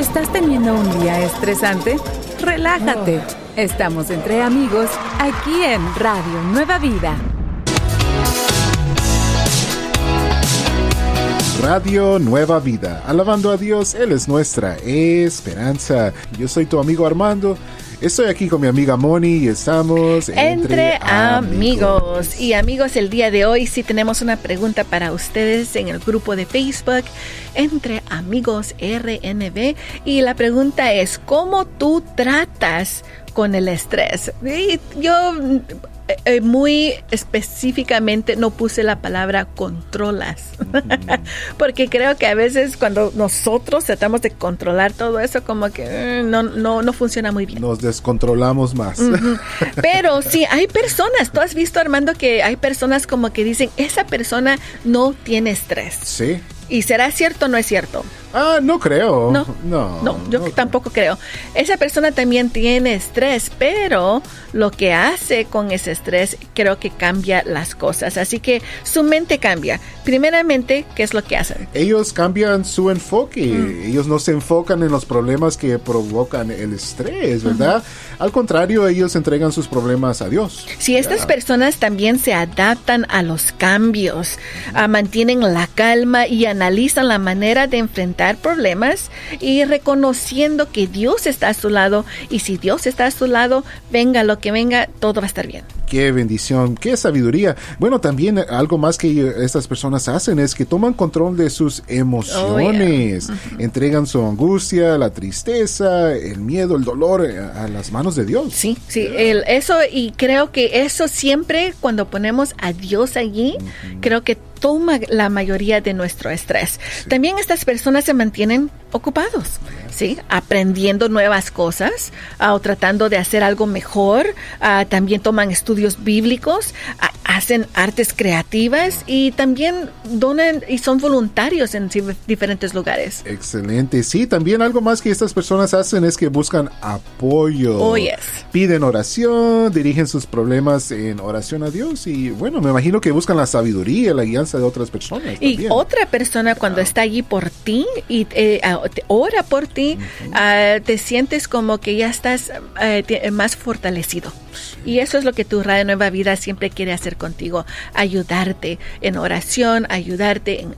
¿Estás teniendo un día estresante? Relájate. Estamos entre amigos aquí en Radio Nueva Vida. Radio Nueva Vida, alabando a Dios, Él es nuestra esperanza. Yo soy tu amigo Armando. Estoy aquí con mi amiga Moni y estamos entre, amigos. Y amigos, el día de hoy sí tenemos una pregunta para ustedes en el grupo de Facebook Entre Amigos RNB. Y la pregunta es, ¿cómo tú tratas con el estrés? Y yo eh, eh, muy específicamente no puse la palabra controlas, porque creo que a veces cuando nosotros tratamos de controlar todo eso, como que eh, no, no, no funciona muy bien. Nos descontrolamos más. Pero sí, hay personas, tú has visto Armando que hay personas como que dicen, esa persona no tiene estrés. Sí. ¿Y será cierto o no es cierto? Ah, no creo. No, no, no yo tampoco creo. Esa persona también tiene estrés, pero lo que hace con ese estrés creo que cambia las cosas. Así que su mente cambia. Primeramente, ¿qué es lo que hacen? Ellos cambian su enfoque. Mm. Ellos no se enfocan en los problemas que provocan el estrés, ¿verdad? Al contrario, ellos entregan sus problemas a Dios. Si estas personas también se adaptan a los cambios, mantienen la calma y analizan la manera de enfrentar problemas y reconociendo que Dios está a su lado y si Dios está a su lado, venga lo que venga, todo va a estar bien. Qué bendición, qué sabiduría. Bueno, también algo más que estas personas hacen es que toman control de sus emociones, oh, entregan su angustia, la tristeza, el miedo, el dolor a, las manos de Dios. Sí, sí, el, eso y creo que eso siempre cuando ponemos a Dios allí, creo que toma la mayoría de nuestro estrés. También estas personas se mantienen ocupados, ¿sí? Aprendiendo nuevas cosas ah, o tratando de hacer algo mejor. Ah, también toman estudios bíblicos, ah, hacen artes creativas y también donan y son voluntarios en diferentes lugares. Excelente. Sí, también algo más que estas personas hacen es que buscan apoyo. Oh, yes. Piden oración, dirigen sus problemas en oración a Dios y bueno, me imagino que buscan la sabiduría, la guianza de otras personas. Y otra persona cuando está allí por ti y eh, ora por ti, ah, te sientes como que ya estás eh, más fortalecido. Y eso es lo que tu Radio Nueva Vida siempre quiere hacer contigo, ayudarte en oración, ayudarte en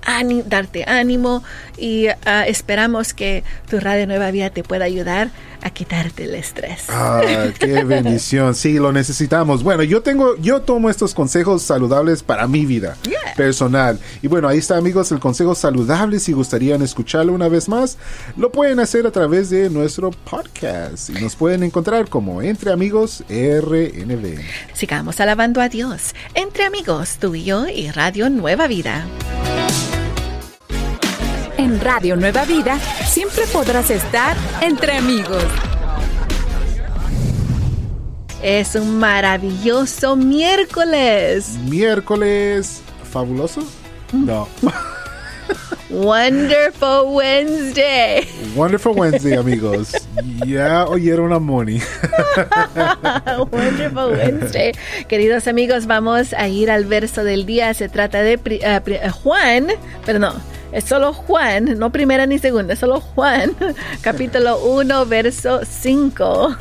darte ánimo. Y ah, esperamos que tu Radio Nueva Vida te pueda ayudar a quitarte el estrés. Ah, qué bendición. Sí, lo necesitamos. Bueno, yo tengo, yo tomo estos consejos saludables para mi vida personal. Y bueno, ahí está, amigos, el consejo saludable. Si gustarían escucharlo una vez más, lo pueden hacer a través de nuestro podcast y nos pueden encontrar como Entre Amigos RNB. Sigamos alabando a Dios. Entre Amigos, tú y yo y Radio Nueva Vida. En Radio Nueva Vida siempre podrás estar entre amigos. Es un maravilloso miércoles. Miércoles fabuloso. No. Wonderful Wednesday. Wonderful Wednesday, amigos. Ya oyeron a Moni. Wonderful Wednesday. Queridos amigos, vamos a ir al verso del día. Se trata de uh, Juan, pero no, es solo Juan, no primera ni segunda, es solo Juan, capítulo 1, verso 5.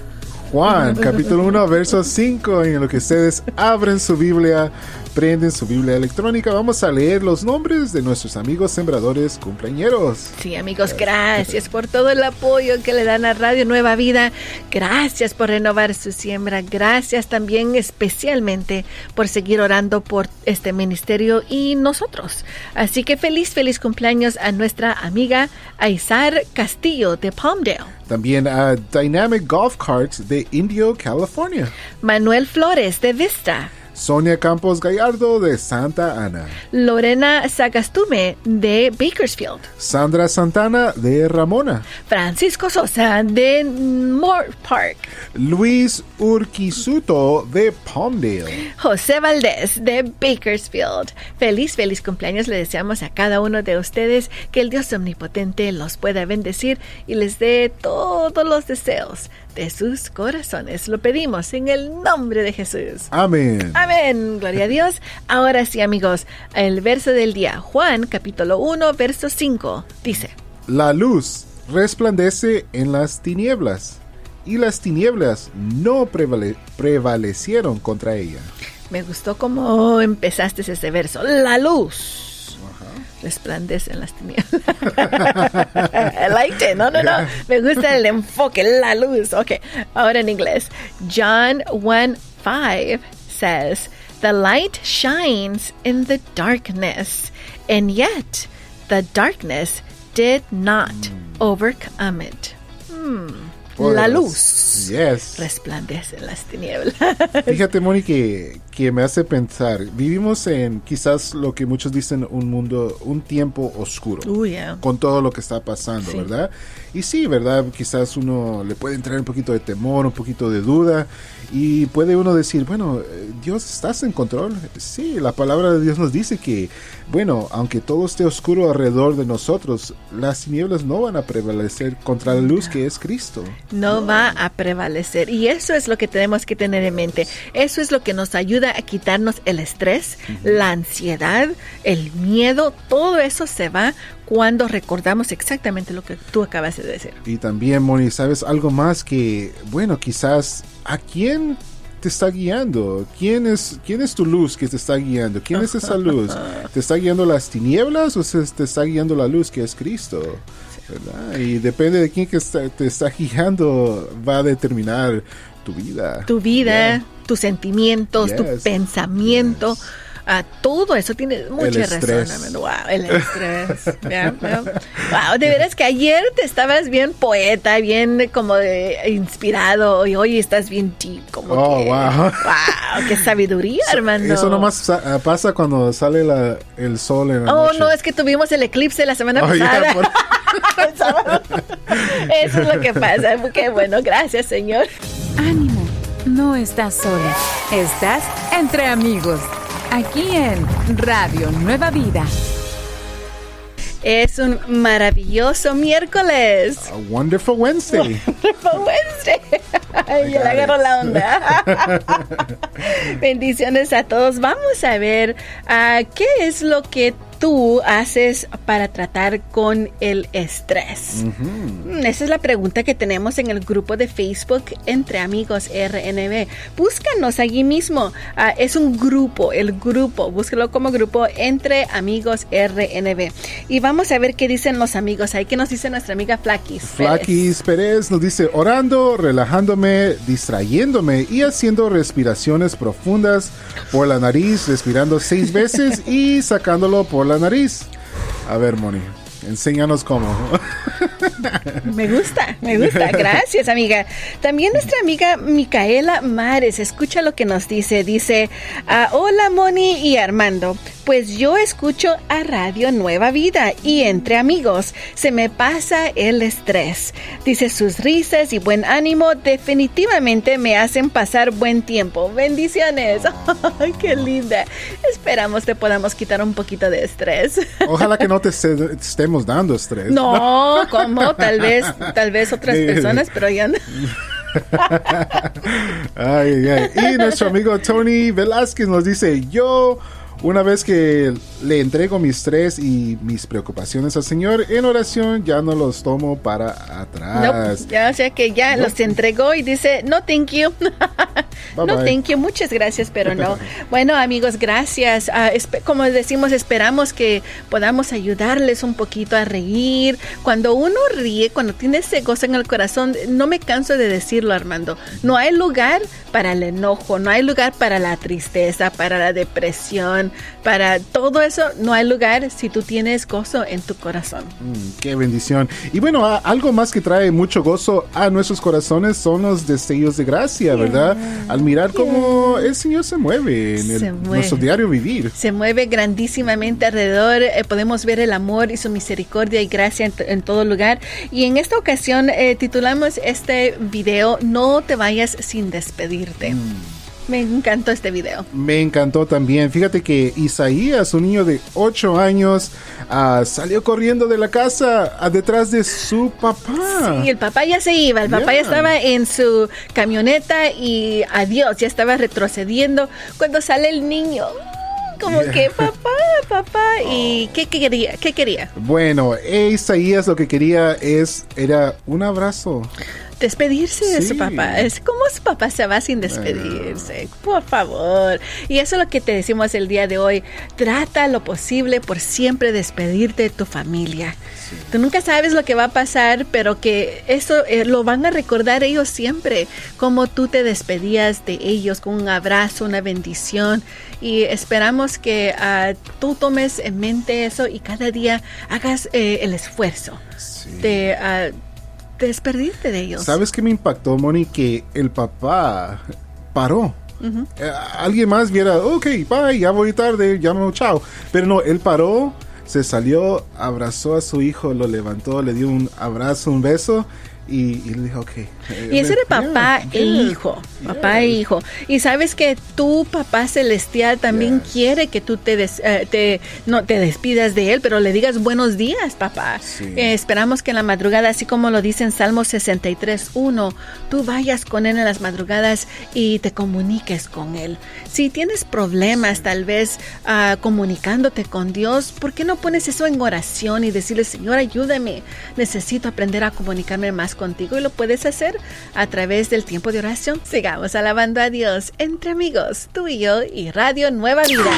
Juan, capítulo 1, verso 5, en lo que ustedes abren su Biblia prenden su Biblia electrónica, vamos a leer los nombres de nuestros amigos sembradores cumpleañeros. Sí, amigos, gracias por todo el apoyo que le dan a Radio Nueva Vida. Gracias por renovar su siembra. Gracias también especialmente por seguir orando por este ministerio y nosotros. Así que feliz, feliz cumpleaños a nuestra amiga Aizar Castillo de Palmdale. También a Dynamic Golf Carts de Indio, California. Manuel Flores de Vista. Sonia Campos Gallardo de Santa Ana. Lorena Sagastume de Bakersfield. Sandra Santana de Ramona. Francisco Sosa de Moore Park. Luis Urquisuto de Palmdale. José Valdés de Bakersfield. Feliz, feliz cumpleaños le deseamos a cada uno de ustedes que el Dios omnipotente los pueda bendecir y les dé todos los deseos de sus corazones. Lo pedimos en el nombre de Jesús. Amén. Amén. Gloria a Dios. Ahora sí, amigos, el verso del día. Juan capítulo 1, verso 5 dice. La luz resplandece en las tinieblas y las tinieblas no prevalecieron contra ella. Me gustó cómo empezaste ese verso. La luz resplandece en las tinieblas. I liked it. No, no, no. Me gusta el enfoque, la luz. Ok, ahora en inglés. John 1 5 says, The light shines in the darkness, and yet the darkness did not mm. overcome it. Hmm la luz yes. resplandece en las tinieblas. Fíjate, Moni, que, me hace pensar, vivimos en quizás lo que muchos dicen un mundo, un tiempo oscuro, con todo lo que está pasando, ¿verdad? Y sí, ¿verdad? Quizás uno le puede entrar un poquito de temor, un poquito de duda, y puede uno decir, bueno, Dios, ¿estás en control? Sí, la palabra de Dios nos dice que, bueno, aunque todo esté oscuro alrededor de nosotros, las tinieblas no van a prevalecer contra la luz que es Cristo no va a prevalecer. Y eso es lo que tenemos que tener en mente. Eso es lo que nos ayuda a quitarnos el estrés, la ansiedad, el miedo. Todo eso se va cuando recordamos exactamente lo que tú acabas de decir. Y también, Moni, ¿sabes algo más que, bueno, quizás a quién te está guiando? ¿Quién es, ¿Quién es tu luz que te está guiando? ¿Quién es esa luz? ¿Te está guiando las tinieblas o te está guiando la luz que es Cristo? Y depende de quién que te está guiando, va a determinar tu vida. Tu vida, tus sentimientos, tu pensamiento. Ah, todo eso tiene mucha razón. Wow, el estrés. Wow, de veras que ayer te estabas bien poeta, bien como inspirado y hoy estás bien deep. Como oh, wow. Wow, qué sabiduría, hermano. Eso nomás ah, pasa cuando sale el sol en la Oh, no, es que tuvimos el eclipse la semana oh, pasada. Eso es lo que pasa. Qué bueno, gracias, Señor. Ánimo, no estás sola. Estás entre amigos aquí en Radio Nueva Vida. Es un maravilloso miércoles. A wonderful Wednesday. Wonderful Wednesday. Ay, ya le agarro la onda. Bendiciones a todos. Vamos a ver uh, qué es lo que tú haces para tratar con el estrés? Mm, esa es la pregunta que tenemos en el grupo de Facebook Entre Amigos RNB. Búscanos allí mismo. Ah, es un grupo, el grupo. Búscalo como grupo Entre Amigos RNB. Y vamos a ver qué dicen los amigos ahí. ¿Qué nos dice nuestra amiga Flaquis? Flaquis Pérez nos dice, orando, relajándome, distrayéndome y haciendo respiraciones profundas por la nariz, respirando seis veces y sacándolo por la la nariz. A ver, Moni, enséñanos cómo. Me gusta, me gusta. Gracias, amiga. También nuestra amiga Micaela Mares, escucha lo que nos dice. Dice, ah, hola Moni y Armando. Pues yo escucho a Radio Nueva Vida y entre amigos se me pasa el estrés. Dice sus risas y buen ánimo definitivamente me hacen pasar buen tiempo. Bendiciones. Ay, qué linda. Esperamos te podamos quitar un poquito de estrés. Ojalá que no te estemos dando estrés. No, como tal vez, tal vez otras personas, pero ya no. ay, ay. Y nuestro amigo Tony Velázquez nos dice, yo una vez que le entrego mi estrés y mis preocupaciones al Señor en oración, ya no los tomo para atrás. ya, o sea que ya los entregó y dice, no, thank you. no, thank you, muchas gracias, pero no. bueno, amigos, gracias. Ah, como decimos, esperamos que podamos ayudarles un poquito a reír. Cuando uno ríe, cuando tiene ese gozo en el corazón, no me canso de decirlo, Armando, no hay lugar para el enojo, no hay lugar para la tristeza, para la depresión para todo eso no hay lugar si tú tienes gozo en tu corazón. Mm, qué bendición. Y bueno, algo más que trae mucho gozo a nuestros corazones son los destellos de gracia, ¿verdad? Al mirar cómo el Señor se mueve en nuestro diario vivir. Se mueve grandísimamente alrededor. Eh, podemos ver el amor y su misericordia y gracia en, todo lugar. Y en esta ocasión eh, titulamos este video No te vayas sin despedirte. Mm. Me encantó este video. Me encantó también. Fíjate que Isaías, un niño de 8 años, ah, salió corriendo de la casa a detrás de su papá. Sí, el papá ya se iba. El papá ya estaba en su camioneta y adiós, ya estaba retrocediendo cuando sale el niño como que papá, papá. ¿Y qué, quería? ¿Qué quería? Bueno, Isaías lo que quería es, era un abrazo despedirse de su papá. Es como su papá se va sin despedirse. Por favor. Y eso es lo que te decimos el día de hoy. Trata lo posible por siempre despedirte de tu familia. Tú nunca sabes lo que va a pasar, pero que eso eh, lo van a recordar ellos siempre, como tú te despedías de ellos con un abrazo, una bendición. Y esperamos que uh, tú tomes en mente eso y cada día hagas eh, el esfuerzo de... Uh, despedirte de ellos. ¿Sabes qué me impactó, Moni? Que el papá paró. Eh, alguien más viera, ok, bye, ya voy tarde, ya me chao. Pero no, él paró, se salió, abrazó a su hijo, lo levantó, le dio un abrazo, un beso y, y le dijo, ok. y ese de papá e hijo, papá e hijo. Y sabes que tu papá celestial también quiere que tú te, eh, te, no, te despidas de él, pero le digas buenos días, papá. Eh, esperamos que en la madrugada, así como lo dice en Salmo 63, 1, tú vayas con él en las madrugadas y te comuniques con él. Si tienes problemas, tal vez uh, comunicándote con Dios, ¿por qué no pones eso en oración y decirle, Señor, ayúdame, necesito aprender a comunicarme más contigo y lo puedes hacer a través del tiempo de oración. Sigamos alabando a Dios entre amigos, tú y yo y Radio Nueva Vida.